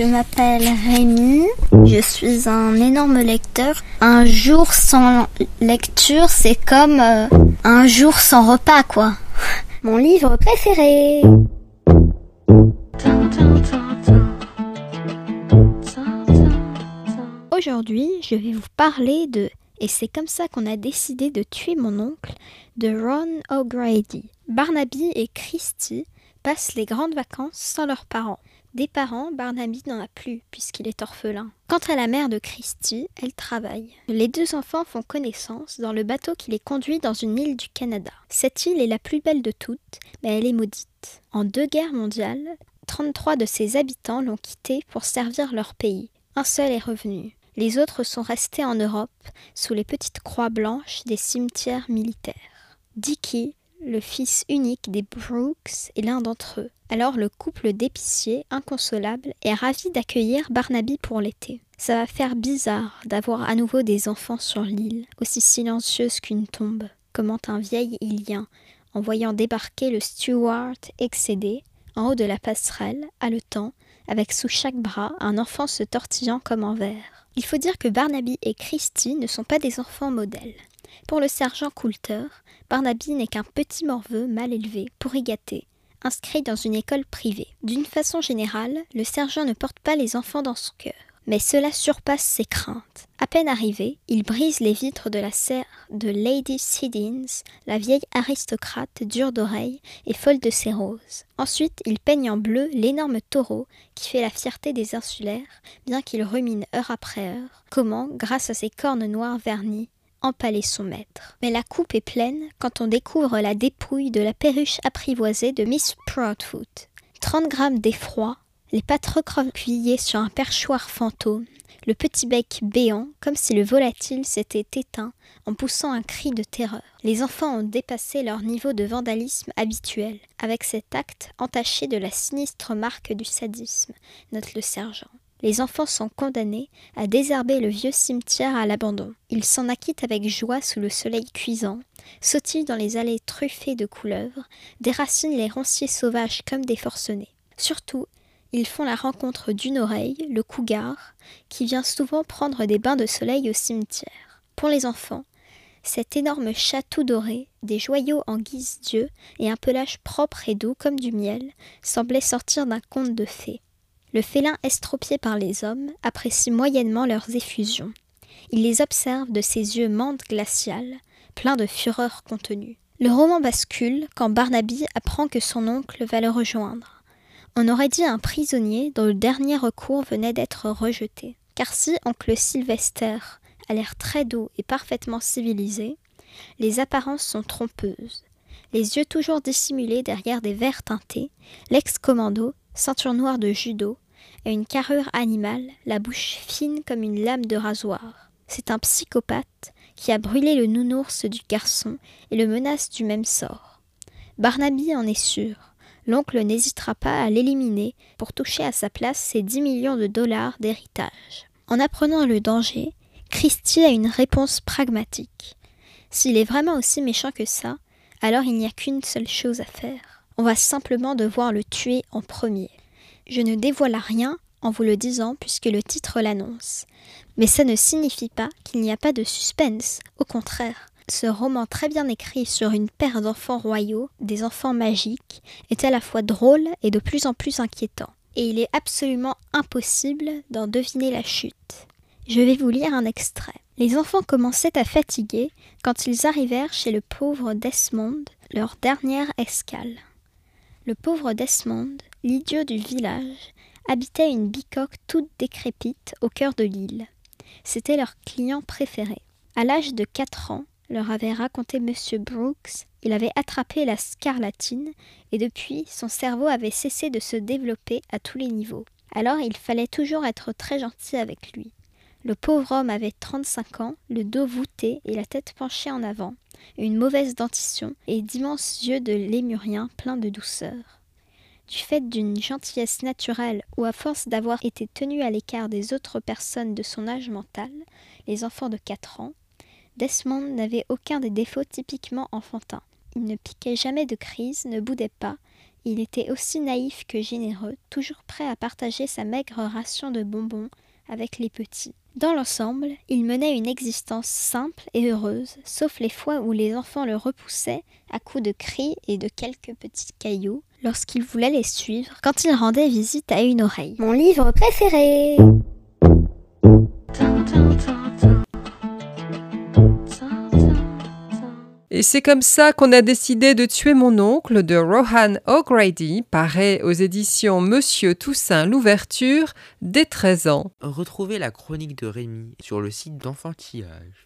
Je m'appelle Rémi, je suis un énorme lecteur. Un jour sans lecture, c'est comme euh, un jour sans repas, quoi. Mon livre préféré. Aujourd'hui, je vais vous parler de Et c'est comme ça qu'on a décidé de tuer mon oncle de Ron O'Grady. Barnaby et Christy passent les grandes vacances sans leurs parents. Des parents, Barnaby n'en a plus puisqu'il est orphelin. Quant à la mère de Christy, elle travaille. Les deux enfants font connaissance dans le bateau qui les conduit dans une île du Canada. Cette île est la plus belle de toutes, mais elle est maudite. En deux guerres mondiales, 33 de ses habitants l'ont quittée pour servir leur pays. Un seul est revenu. Les autres sont restés en Europe sous les petites croix blanches des cimetières militaires. Dicky, le fils unique des Brooks est l'un d'entre eux. Alors le couple d'épiciers, inconsolable, est ravi d'accueillir Barnaby pour l'été. Ça va faire bizarre d'avoir à nouveau des enfants sur l'île, aussi silencieuse qu'une tombe, commente un vieil Ilien, en voyant débarquer le steward excédé, en haut de la passerelle, haletant, avec sous chaque bras un enfant se tortillant comme en verre. Il faut dire que Barnaby et Christy ne sont pas des enfants modèles. Pour le sergent Coulter, Barnaby n'est qu'un petit morveux mal élevé, pourri gâté, inscrit dans une école privée. D'une façon générale, le sergent ne porte pas les enfants dans son cœur. Mais cela surpasse ses craintes. À peine arrivé, il brise les vitres de la serre de Lady Siddins, la vieille aristocrate dure d'oreilles et folle de ses roses. Ensuite, il peigne en bleu l'énorme taureau qui fait la fierté des insulaires, bien qu'il rumine heure après heure comment, grâce à ses cornes noires vernies, empaler son maître. Mais la coupe est pleine quand on découvre la dépouille de la perruche apprivoisée de Miss Proudfoot. 30 grammes d'effroi, les pattes recroquevillées sur un perchoir fantôme, le petit bec béant, comme si le volatile s'était éteint en poussant un cri de terreur. Les enfants ont dépassé leur niveau de vandalisme habituel, avec cet acte entaché de la sinistre marque du sadisme, note le sergent. Les enfants sont condamnés à désherber le vieux cimetière à l'abandon. Ils s'en acquittent avec joie sous le soleil cuisant, sautillent dans les allées truffées de couleuvres, déracinent les ronciers sauvages comme des forcenés. Surtout, ils font la rencontre d'une oreille, le cougar, qui vient souvent prendre des bains de soleil au cimetière. Pour les enfants, cet énorme chat tout doré, des joyaux en guise d'yeux et un pelage propre et doux comme du miel, semblait sortir d'un conte de fées. Le félin estropié par les hommes apprécie moyennement leurs effusions. Il les observe de ses yeux mandes glaciales, pleins de fureur contenue. Le roman bascule quand Barnaby apprend que son oncle va le rejoindre. On aurait dit un prisonnier dont le dernier recours venait d'être rejeté. Car si oncle Sylvester a l'air très doux et parfaitement civilisé, les apparences sont trompeuses. Les yeux toujours dissimulés derrière des verres teintés, l'ex-commando ceinture noire de judo, et une carrure animale, la bouche fine comme une lame de rasoir. C'est un psychopathe qui a brûlé le nounours du garçon et le menace du même sort. Barnaby en est sûr. L'oncle n'hésitera pas à l'éliminer pour toucher à sa place ses dix millions de dollars d'héritage. En apprenant le danger, Christie a une réponse pragmatique. S'il est vraiment aussi méchant que ça, alors il n'y a qu'une seule chose à faire on va simplement devoir le tuer en premier. Je ne dévoile rien en vous le disant puisque le titre l'annonce. Mais ça ne signifie pas qu'il n'y a pas de suspense, au contraire. Ce roman très bien écrit sur une paire d'enfants royaux, des enfants magiques, est à la fois drôle et de plus en plus inquiétant. Et il est absolument impossible d'en deviner la chute. Je vais vous lire un extrait. Les enfants commençaient à fatiguer quand ils arrivèrent chez le pauvre Desmond, leur dernière escale. Le pauvre Desmond, l'idiot du village, habitait une bicoque toute décrépite au cœur de l'île. C'était leur client préféré. À l'âge de quatre ans, leur avait raconté M. Brooks, il avait attrapé la scarlatine et depuis son cerveau avait cessé de se développer à tous les niveaux. Alors il fallait toujours être très gentil avec lui. Le pauvre homme avait trente-cinq ans, le dos voûté et la tête penchée en avant, une mauvaise dentition et d'immenses yeux de lémurien pleins de douceur. Du fait d'une gentillesse naturelle ou à force d'avoir été tenu à l'écart des autres personnes de son âge mental, les enfants de quatre ans, Desmond n'avait aucun des défauts typiquement enfantins. Il ne piquait jamais de crise, ne boudait pas, Il était aussi naïf que généreux, toujours prêt à partager sa maigre ration de bonbons avec les petits. Dans l'ensemble, il menait une existence simple et heureuse, sauf les fois où les enfants le repoussaient à coups de cris et de quelques petits cailloux lorsqu'il voulait les suivre quand il rendait visite à une oreille. Mon livre préféré Et c'est comme ça qu'on a décidé de tuer mon oncle de Rohan O'Grady, parait aux éditions Monsieur Toussaint l'ouverture dès 13 ans. Retrouvez la chronique de Rémi sur le site d'enfantillage.